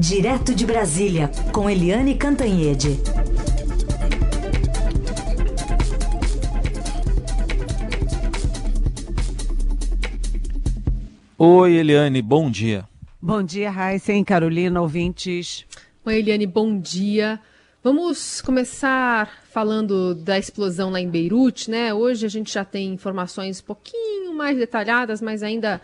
Direto de Brasília, com Eliane Cantanhede. Oi, Eliane, bom dia. Bom dia, Raíssa e Carolina, ouvintes. Oi, Eliane, bom dia. Vamos começar falando da explosão lá em Beirute, né? Hoje a gente já tem informações um pouquinho mais detalhadas, mas ainda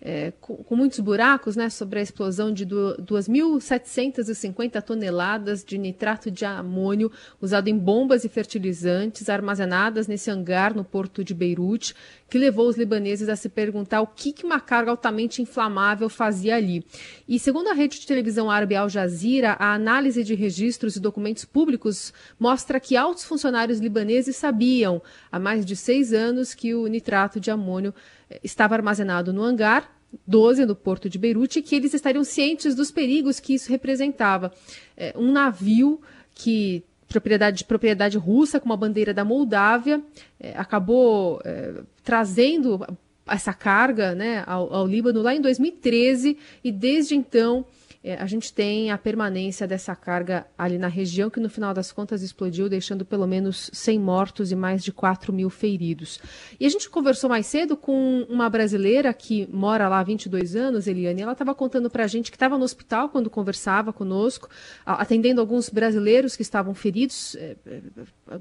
é, com, com, muitos buracos, né? Sobre a explosão de 2.750 toneladas de nitrato de amônio usado em bombas e fertilizantes armazenadas nesse hangar no porto de Beirute, que levou os libaneses a se perguntar o que, que uma carga altamente inflamável fazia ali. E segundo a rede de televisão árabe Al Jazeera, a análise de registros e documentos públicos mostra que altos funcionários libaneses sabiam há mais de seis anos que o nitrato de amônio eh, estava armazenado no hangar 12 do porto de Beirute que eles estariam cientes dos perigos que isso representava. É, um navio que propriedade, propriedade russa com uma bandeira da Moldávia é, acabou é, trazendo essa carga né, ao, ao Líbano lá em 2013 e desde então é, a gente tem a permanência dessa carga ali na região, que no final das contas explodiu, deixando pelo menos 100 mortos e mais de 4 mil feridos. E a gente conversou mais cedo com uma brasileira que mora lá há 22 anos, Eliane, ela estava contando para a gente que estava no hospital quando conversava conosco, atendendo alguns brasileiros que estavam feridos, é, é,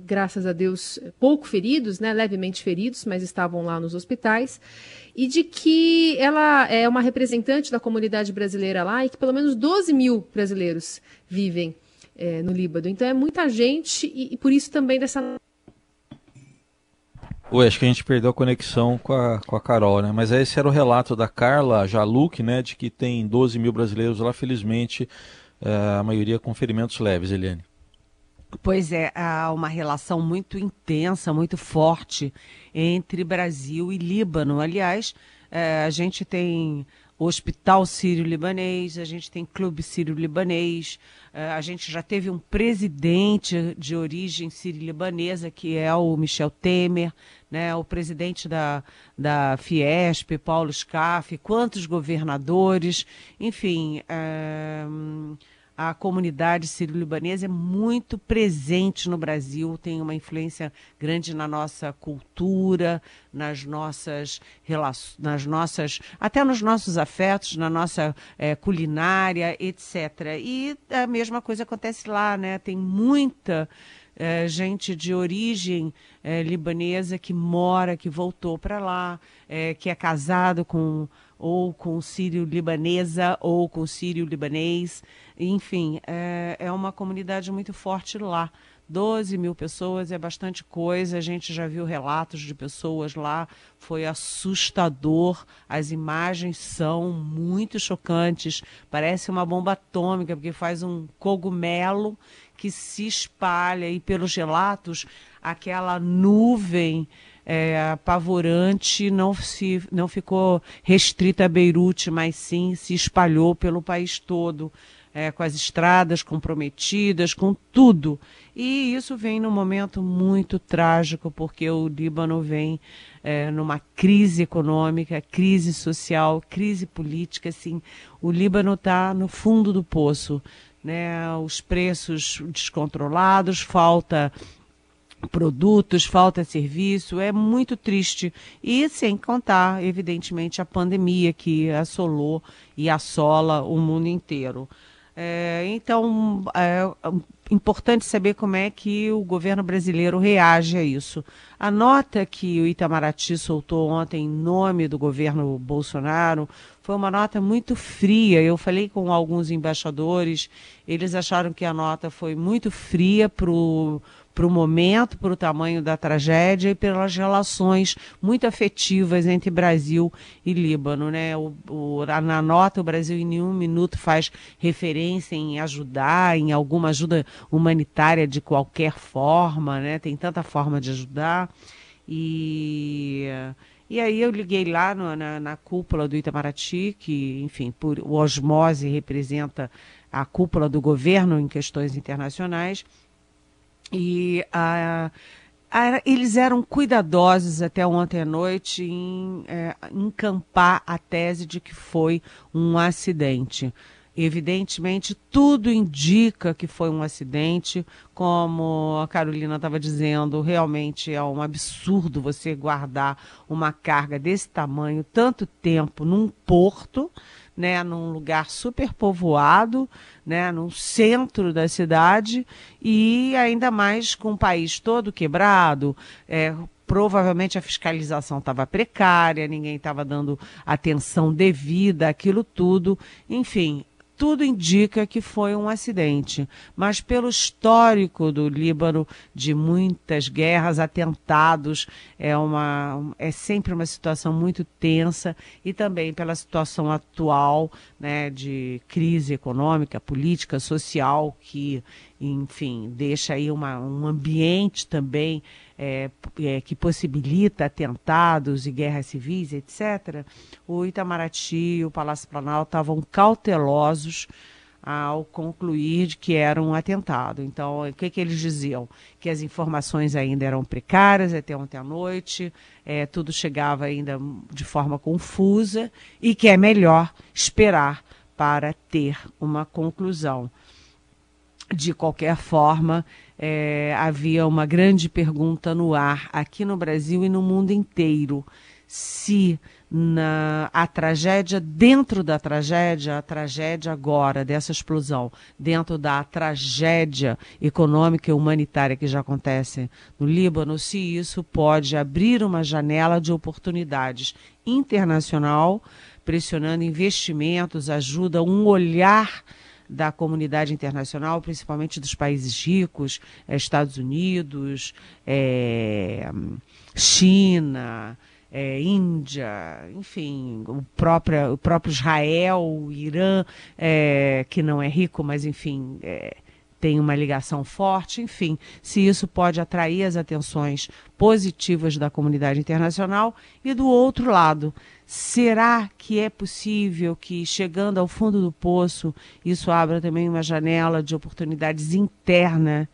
graças a Deus, pouco feridos, né, levemente feridos, mas estavam lá nos hospitais e de que ela é uma representante da comunidade brasileira lá e que pelo menos 12 mil brasileiros vivem é, no Líbano. Então é muita gente e, e, por isso também dessa. Oi, acho que a gente perdeu a conexão com a, com a Carol, né? Mas esse era o relato da Carla Jaluc, né? De que tem 12 mil brasileiros lá, felizmente, é, a maioria com ferimentos leves, Eliane. Pois é, há uma relação muito intensa, muito forte entre Brasil e Líbano. Aliás, é, a gente tem Hospital Sírio-Libanês, a gente tem Clube Sírio-Libanês, é, a gente já teve um presidente de origem sírio-libanesa, que é o Michel Temer, né, o presidente da, da Fiesp, Paulo Scaff, quantos governadores, enfim. É, a comunidade sírio-libanesa é muito presente no Brasil, tem uma influência grande na nossa cultura, nas nossas relações, nas nossas, até nos nossos afetos, na nossa é, culinária, etc. E a mesma coisa acontece lá, né? Tem muita é, gente de origem é, libanesa que mora, que voltou para lá, é, que é casado com ou com sírio-libanesa ou com sírio-libanês. Enfim, é, é uma comunidade muito forte lá. 12 mil pessoas é bastante coisa. A gente já viu relatos de pessoas lá, foi assustador. As imagens são muito chocantes. Parece uma bomba atômica, porque faz um cogumelo que se espalha e pelos relatos, aquela nuvem é, apavorante não, se, não ficou restrita a Beirute, mas sim se espalhou pelo país todo é, com as estradas comprometidas, com tudo. E isso vem num momento muito trágico, porque o Líbano vem é, numa crise econômica, crise social, crise política. Assim, o Líbano está no fundo do poço. Né? Os preços descontrolados, falta produtos, falta serviço, é muito triste. E sem contar, evidentemente, a pandemia que assolou e assola o mundo inteiro. É, então, é importante saber como é que o governo brasileiro reage a isso. A nota que o Itamaraty soltou ontem em nome do governo Bolsonaro foi uma nota muito fria. Eu falei com alguns embaixadores, eles acharam que a nota foi muito fria para o para o momento, para o tamanho da tragédia e pelas relações muito afetivas entre Brasil e Líbano. Né? O, o, na nota, o Brasil em nenhum minuto faz referência em ajudar, em alguma ajuda humanitária de qualquer forma, né? tem tanta forma de ajudar. E. E aí eu liguei lá no, na, na, cúpula do Itamaraty, que, enfim, por o osmose representa a cúpula do governo em questões internacionais, e a, eles eram cuidadosos até ontem à noite em é, encampar a tese de que foi um acidente. Evidentemente, tudo indica que foi um acidente, como a Carolina estava dizendo, realmente é um absurdo você guardar uma carga desse tamanho tanto tempo num porto, né, num lugar super povoado, né, no centro da cidade e ainda mais com o país todo quebrado, é, provavelmente a fiscalização estava precária, ninguém estava dando atenção devida àquilo tudo. Enfim, tudo indica que foi um acidente, mas pelo histórico do Líbano de muitas guerras, atentados, é uma é sempre uma situação muito tensa e também pela situação atual, né, de crise econômica, política, social que, enfim, deixa aí uma, um ambiente também é, é, que possibilita atentados e guerras civis, etc., o Itamaraty e o Palácio Planalto estavam cautelosos ao concluir que era um atentado. Então, o que, que eles diziam? Que as informações ainda eram precárias até ontem à noite, é, tudo chegava ainda de forma confusa e que é melhor esperar para ter uma conclusão. De qualquer forma, é, havia uma grande pergunta no ar aqui no Brasil e no mundo inteiro. Se na, a tragédia, dentro da tragédia, a tragédia agora, dessa explosão, dentro da tragédia econômica e humanitária que já acontece no Líbano, se isso pode abrir uma janela de oportunidades internacional, pressionando investimentos, ajuda, um olhar da comunidade internacional, principalmente dos países ricos, é, Estados Unidos, é, China, é, Índia, enfim, o próprio, o próprio Israel, o Irã, é, que não é rico, mas enfim, é, tem uma ligação forte, enfim, se isso pode atrair as atenções positivas da comunidade internacional e do outro lado, será que é possível que chegando ao fundo do poço isso abra também uma janela de oportunidades interna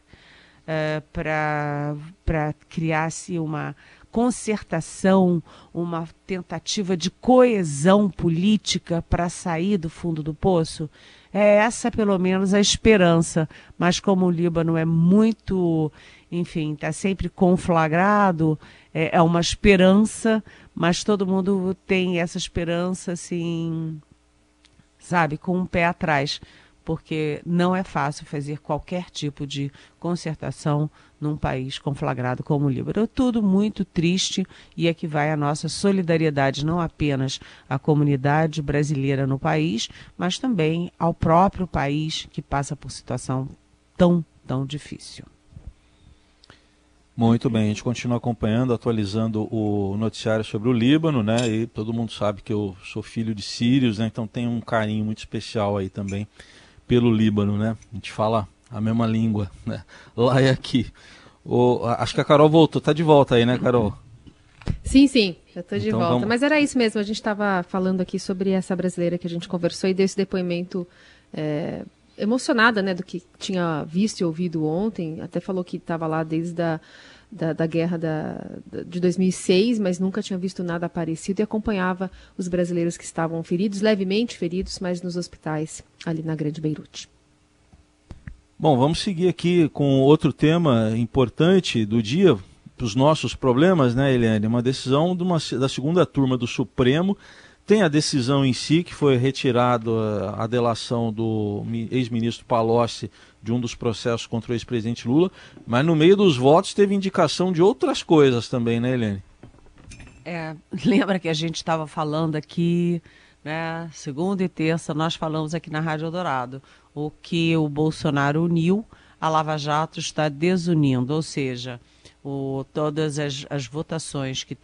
uh, para criar-se uma concertação, uma tentativa de coesão política para sair do fundo do poço? É essa, pelo menos, a esperança. Mas como o Líbano é muito, enfim, está sempre conflagrado, é, é uma esperança, mas todo mundo tem essa esperança, assim, sabe, com um pé atrás porque não é fácil fazer qualquer tipo de concertação num país conflagrado como o Líbano. É tudo muito triste e aqui vai a nossa solidariedade não apenas à comunidade brasileira no país, mas também ao próprio país que passa por situação tão, tão difícil. Muito bem, a gente continua acompanhando, atualizando o noticiário sobre o Líbano, né? E todo mundo sabe que eu sou filho de sírios, né? Então tem um carinho muito especial aí também pelo Líbano, né? A gente fala a mesma língua, né? Lá e aqui. O, acho que a Carol voltou, tá de volta aí, né, Carol? Sim, sim, já estou de então, volta. Vamos... Mas era isso mesmo, a gente estava falando aqui sobre essa brasileira que a gente conversou e deu esse depoimento é, emocionada, né, do que tinha visto e ouvido ontem. Até falou que estava lá desde a da, da guerra da, da, de 2006, mas nunca tinha visto nada parecido e acompanhava os brasileiros que estavam feridos, levemente feridos, mas nos hospitais ali na Grande Beirute. Bom, vamos seguir aqui com outro tema importante do dia, os nossos problemas, né, Eliane? Uma decisão de uma, da segunda turma do Supremo. Tem a decisão em si, que foi retirada a delação do ex-ministro Palocci de um dos processos contra o ex-presidente Lula, mas no meio dos votos teve indicação de outras coisas também, né, Helene? É, lembra que a gente estava falando aqui, né, segunda e terça, nós falamos aqui na Rádio Dourado, o que o Bolsonaro uniu, a Lava Jato está desunindo, ou seja, o, todas as, as, votações que,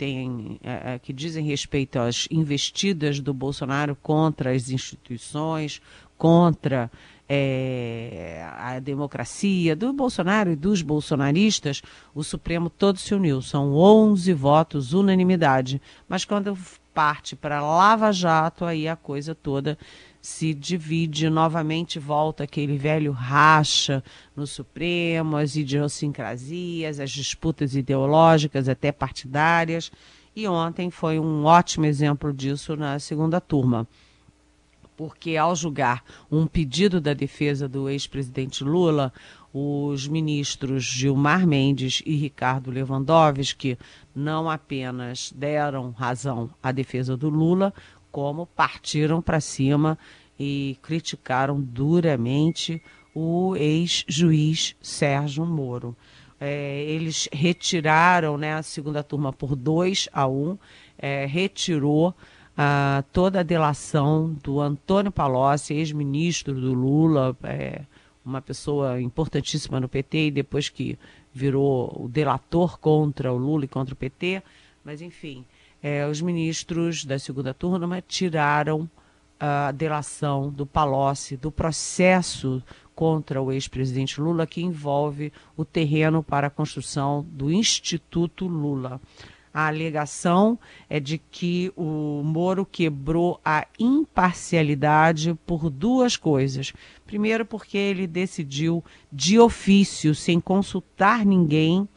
é, que dizem respeito às investidas do Bolsonaro contra as instituições, contra é, a democracia do Bolsonaro e dos bolsonaristas, o Supremo todo se uniu. São 11 votos, unanimidade. Mas quando parte para Lava Jato, aí a coisa toda se divide novamente, volta aquele velho racha no Supremo, as idiosincrasias, as disputas ideológicas, até partidárias. E ontem foi um ótimo exemplo disso na segunda turma porque ao julgar um pedido da defesa do ex-presidente Lula, os ministros Gilmar Mendes e Ricardo Lewandowski não apenas deram razão à defesa do Lula, como partiram para cima e criticaram duramente o ex-juiz Sérgio Moro. É, eles retiraram né, a segunda turma por 2 a 1, um, é, retirou ah, toda a delação do Antônio Palocci, ex-ministro do Lula, é, uma pessoa importantíssima no PT e depois que virou o delator contra o Lula e contra o PT. Mas, enfim, é, os ministros da segunda turma tiraram a delação do Palocci, do processo contra o ex-presidente Lula, que envolve o terreno para a construção do Instituto Lula. A alegação é de que o Moro quebrou a imparcialidade por duas coisas. Primeiro, porque ele decidiu de ofício, sem consultar ninguém,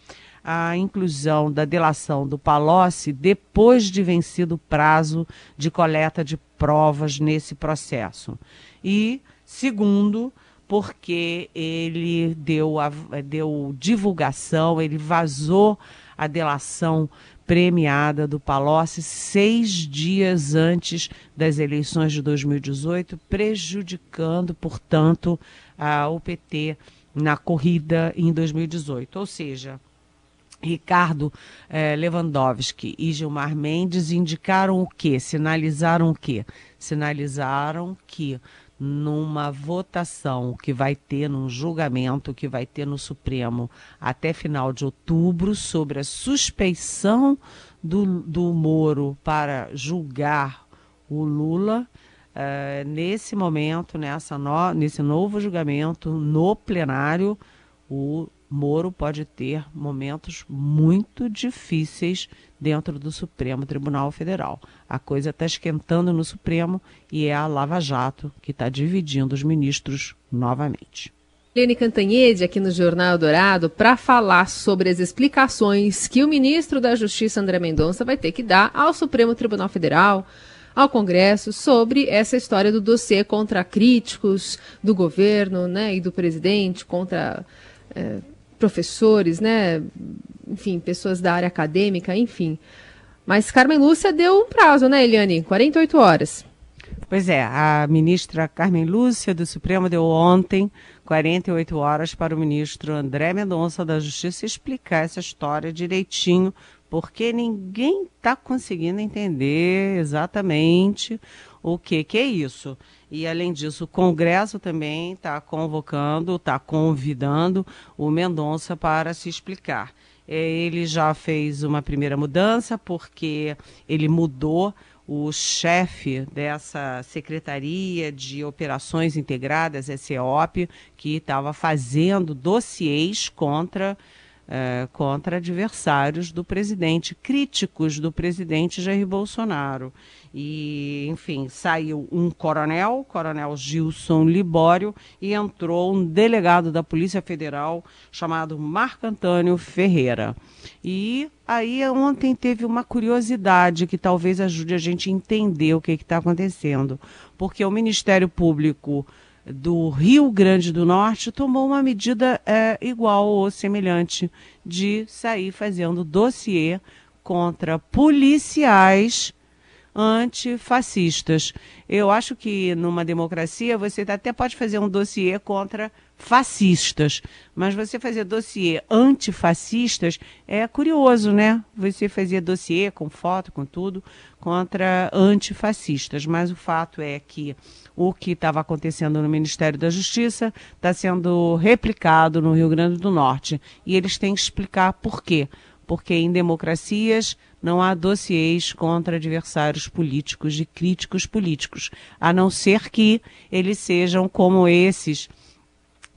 a inclusão da delação do Palocci depois de vencido o prazo de coleta de provas nesse processo. E, segundo, porque ele deu, a, deu divulgação, ele vazou a delação premiada do Palocci seis dias antes das eleições de 2018, prejudicando, portanto, a, o PT na corrida em 2018. Ou seja, Ricardo eh, Lewandowski e Gilmar Mendes indicaram o quê? Sinalizaram o quê? Sinalizaram que numa votação que vai ter, num julgamento que vai ter no Supremo até final de outubro sobre a suspeição do, do Moro para julgar o Lula. Uh, nesse momento, nessa no, nesse novo julgamento no plenário, o Moro pode ter momentos muito difíceis dentro do Supremo Tribunal Federal. A coisa está esquentando no Supremo e é a Lava Jato que está dividindo os ministros novamente. Lene Cantanhede, aqui no Jornal Dourado, para falar sobre as explicações que o ministro da Justiça, André Mendonça, vai ter que dar ao Supremo Tribunal Federal, ao Congresso, sobre essa história do dossiê contra críticos do governo né, e do presidente, contra. É, professores, né? Enfim, pessoas da área acadêmica, enfim. Mas Carmen Lúcia deu um prazo, né, Eliane? 48 horas. Pois é, a ministra Carmen Lúcia do Supremo deu ontem 48 horas para o ministro André Mendonça da Justiça explicar essa história direitinho, porque ninguém está conseguindo entender exatamente o que, que é isso. E, além disso, o Congresso também está convocando, está convidando o Mendonça para se explicar. É, ele já fez uma primeira mudança, porque ele mudou o chefe dessa Secretaria de Operações Integradas, SEOP, que estava fazendo dossiês contra é, contra adversários do presidente, críticos do presidente Jair Bolsonaro. E, enfim, saiu um coronel, coronel Gilson Libório, e entrou um delegado da Polícia Federal chamado Marco Antônio Ferreira. E aí ontem teve uma curiosidade que talvez ajude a gente a entender o que está acontecendo. Porque o Ministério Público do Rio Grande do Norte tomou uma medida é, igual ou semelhante de sair fazendo dossiê contra policiais antifascistas. Eu acho que numa democracia você até pode fazer um dossiê contra fascistas, mas você fazer dossiê antifascistas é curioso, né? Você fazer dossiê com foto, com tudo, contra antifascistas. Mas o fato é que o que estava acontecendo no Ministério da Justiça está sendo replicado no Rio Grande do Norte. E eles têm que explicar por quê. Porque em democracias não há dossiês contra adversários políticos e críticos políticos, a não ser que eles sejam como esses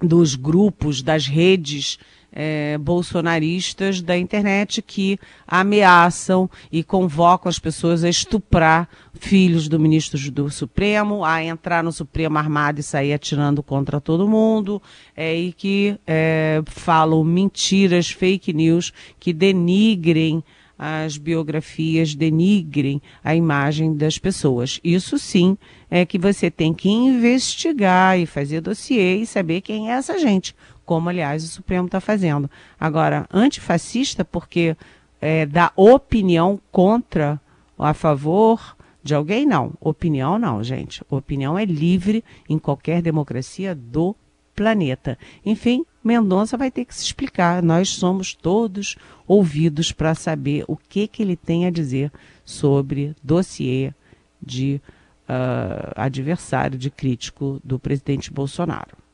dos grupos, das redes é, bolsonaristas da internet que ameaçam e convocam as pessoas a estuprar filhos do ministro do Supremo, a entrar no Supremo armado e sair atirando contra todo mundo, é, e que é, falam mentiras, fake news, que denigrem as biografias denigrem a imagem das pessoas. Isso sim é que você tem que investigar e fazer dossiê e saber quem é essa gente, como aliás o Supremo está fazendo. Agora, antifascista, porque é, dá opinião contra, a favor de alguém, não. Opinião não, gente. Opinião é livre em qualquer democracia do planeta. Enfim, Mendonça vai ter que se explicar. Nós somos todos ouvidos para saber o que, que ele tem a dizer sobre dossiê de uh, adversário, de crítico do presidente Bolsonaro.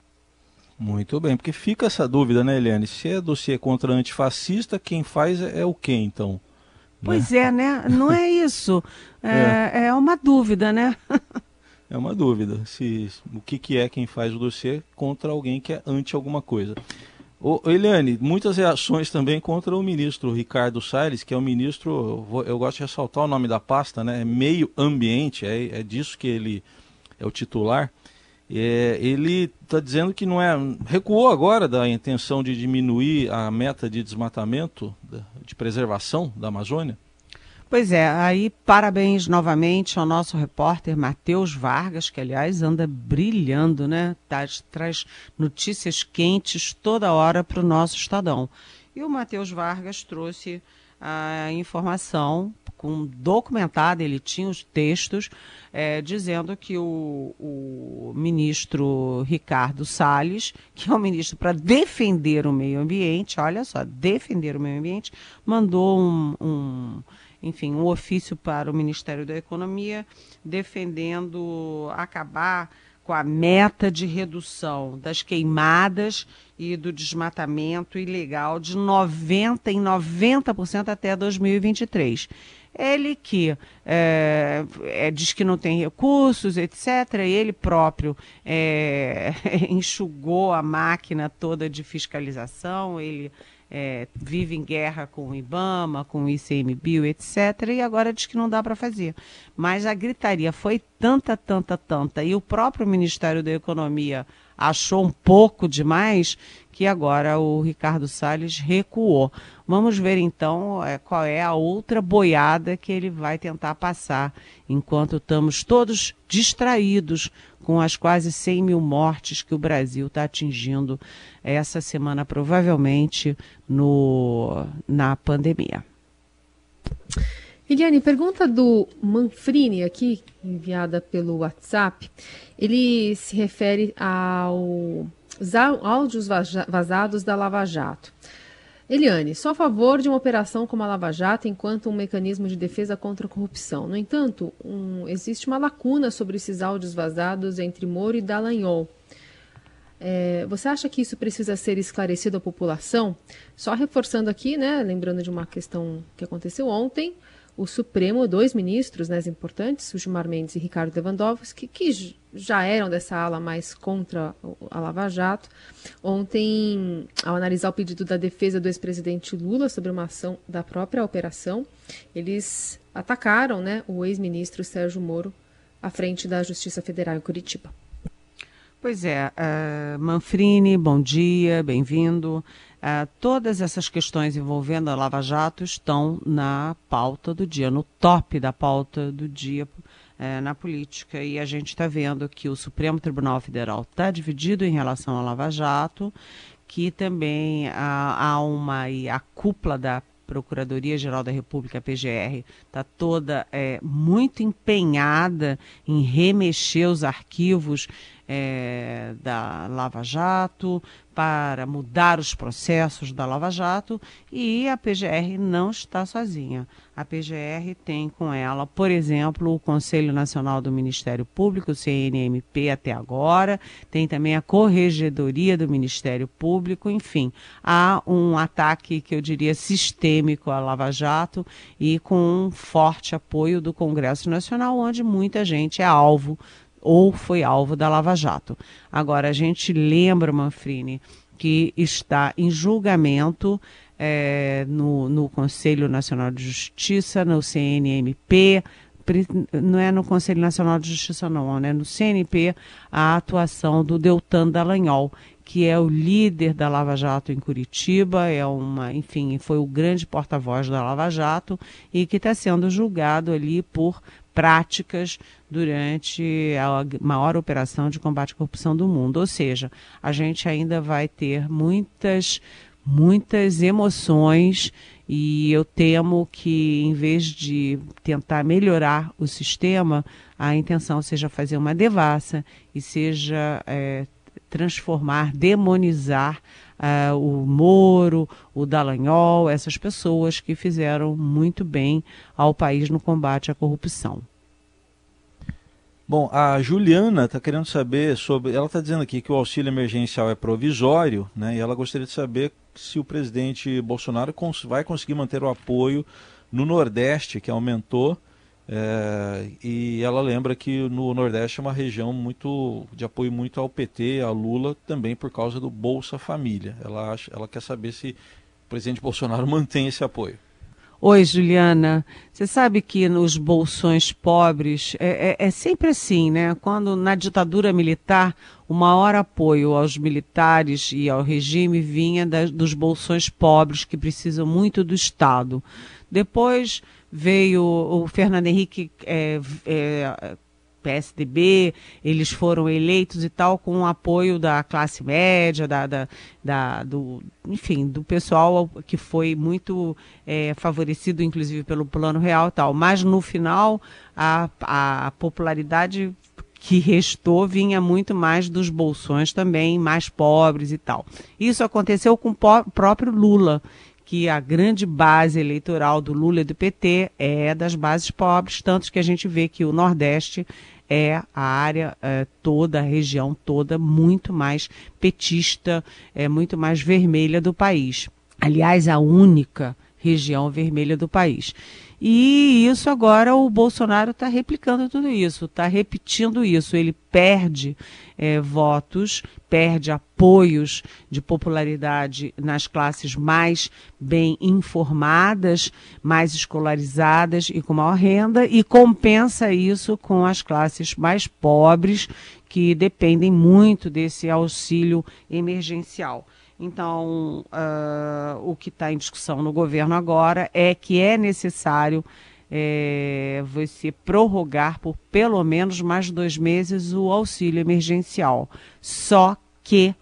Muito bem, porque fica essa dúvida, né, Eliane? Se é dossiê contra antifascista, quem faz é, é o quê, então? Pois né? é, né? Não é isso. É, é. é uma dúvida, né? é uma dúvida. Se, o que, que é quem faz o dossiê contra alguém que é anti alguma coisa. Ô, Eliane, muitas reações também contra o ministro Ricardo Salles, que é o ministro, eu gosto de ressaltar o nome da pasta, né? É meio ambiente, é, é disso que ele é o titular. É, ele está dizendo que não é. recuou agora da intenção de diminuir a meta de desmatamento, de preservação da Amazônia? Pois é, aí parabéns novamente ao nosso repórter Matheus Vargas, que aliás anda brilhando, né? Tá, traz notícias quentes toda hora para o nosso Estadão. E o Matheus Vargas trouxe a informação com documentado, ele tinha os textos é, dizendo que o, o, ministro Ricardo Salles, que é o ministro para defender o meio ambiente, olha só, defender o meio ambiente, mandou um, um enfim, um ofício para o Ministério da Economia defendendo acabar com a meta de redução das queimadas e do desmatamento ilegal de 90 em 90% até 2023 ele que é, é, diz que não tem recursos, etc., ele próprio é, enxugou a máquina toda de fiscalização, ele é, vive em guerra com o IBAMA, com o ICMBio, etc., e agora diz que não dá para fazer. Mas a gritaria foi tanta, tanta, tanta, e o próprio Ministério da Economia achou um pouco demais, que agora o Ricardo Salles recuou. Vamos ver então é, qual é a outra boiada que ele vai tentar passar, enquanto estamos todos distraídos com as quase 100 mil mortes que o Brasil está atingindo essa semana, provavelmente no, na pandemia. Eliane, pergunta do Manfrini aqui, enviada pelo WhatsApp. Ele se refere ao áudios vazados da Lava Jato. Eliane, sou a favor de uma operação como a Lava Jato enquanto um mecanismo de defesa contra a corrupção. No entanto, um, existe uma lacuna sobre esses áudios vazados entre Moro e Dallagnol. É, você acha que isso precisa ser esclarecido à população? Só reforçando aqui, né, lembrando de uma questão que aconteceu ontem, o Supremo, dois ministros né, importantes, o Gilmar Mendes e Ricardo Lewandowski, que já eram dessa ala mais contra a Lava Jato, ontem, ao analisar o pedido da defesa do ex-presidente Lula sobre uma ação da própria operação, eles atacaram né, o ex-ministro Sérgio Moro à frente da Justiça Federal em Curitiba. Pois é, uh, Manfrini, bom dia, bem-vindo. Uh, todas essas questões envolvendo a Lava Jato estão na pauta do dia, no top da pauta do dia uh, na política. E a gente está vendo que o Supremo Tribunal Federal está dividido em relação à Lava Jato, que também uh, há uma e a cúpula da Procuradoria-Geral da República, PGR, está toda é, muito empenhada em remexer os arquivos é, da Lava Jato, para mudar os processos da Lava Jato e a PGR não está sozinha. A PGR tem com ela, por exemplo, o Conselho Nacional do Ministério Público, CNMP até agora, tem também a Corregedoria do Ministério Público, enfim, há um ataque que eu diria sistêmico à Lava Jato e com um forte apoio do Congresso Nacional, onde muita gente é alvo ou foi alvo da Lava Jato. Agora, a gente lembra, Manfrini, que está em julgamento é, no, no Conselho Nacional de Justiça, no CNMP, não é no Conselho Nacional de Justiça não, né? no CNP, a atuação do Deltan Dallagnol, que é o líder da Lava Jato em Curitiba, é uma, enfim, foi o grande porta-voz da Lava Jato e que está sendo julgado ali por práticas durante a maior operação de combate à corrupção do mundo. Ou seja, a gente ainda vai ter muitas, muitas emoções e eu temo que, em vez de tentar melhorar o sistema, a intenção seja fazer uma devassa e seja é, transformar, demonizar uh, o Moro, o Dallagnol, essas pessoas que fizeram muito bem ao país no combate à corrupção. Bom, a Juliana está querendo saber sobre. Ela está dizendo aqui que o auxílio emergencial é provisório, né? E ela gostaria de saber se o presidente Bolsonaro cons vai conseguir manter o apoio no Nordeste, que aumentou. É, e ela lembra que no Nordeste é uma região muito de apoio muito ao PT, a Lula, também por causa do Bolsa Família. Ela, acha, ela quer saber se o presidente Bolsonaro mantém esse apoio. Oi, Juliana. Você sabe que nos bolsões pobres é, é, é, sempre assim, né? Quando na ditadura militar o maior apoio aos militares e ao regime vinha da, dos bolsões pobres que precisam muito do Estado. Depois veio o Fernando Henrique é, é PSDB, eles foram eleitos e tal com o apoio da classe média, da, da, da do, enfim, do pessoal que foi muito é, favorecido, inclusive pelo Plano Real e tal. Mas no final a, a popularidade que restou vinha muito mais dos bolsões também, mais pobres e tal. Isso aconteceu com o próprio Lula, que a grande base eleitoral do Lula e do PT é das bases pobres, tanto que a gente vê que o Nordeste é a área é, toda, a região toda, muito mais petista, é muito mais vermelha do país. Aliás, a única região vermelha do país. E isso agora o Bolsonaro está replicando tudo isso, está repetindo isso. Ele perde é, votos, perde apoios de popularidade nas classes mais bem informadas, mais escolarizadas e com maior renda, e compensa isso com as classes mais pobres, que dependem muito desse auxílio emergencial. Então, uh, o que está em discussão no governo agora é que é necessário é, você prorrogar por pelo menos mais dois meses o auxílio emergencial. Só que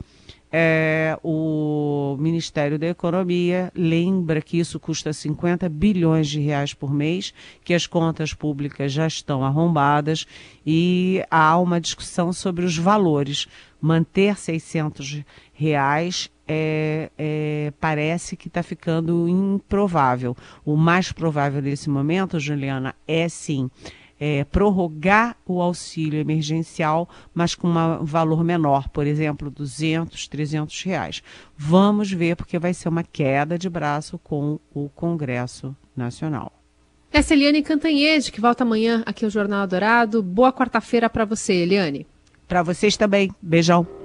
é, o Ministério da Economia lembra que isso custa 50 bilhões de reais por mês, que as contas públicas já estão arrombadas e há uma discussão sobre os valores. Manter 600 reais é, é, parece que está ficando improvável. O mais provável nesse momento, Juliana, é sim é, prorrogar o auxílio emergencial, mas com um valor menor, por exemplo, 200, 300 reais. Vamos ver, porque vai ser uma queda de braço com o Congresso Nacional. Essa é Eliane Cantanhede, que volta amanhã aqui ao Jornal Dourado. Boa quarta-feira para você, Eliane. Para vocês também. Beijão.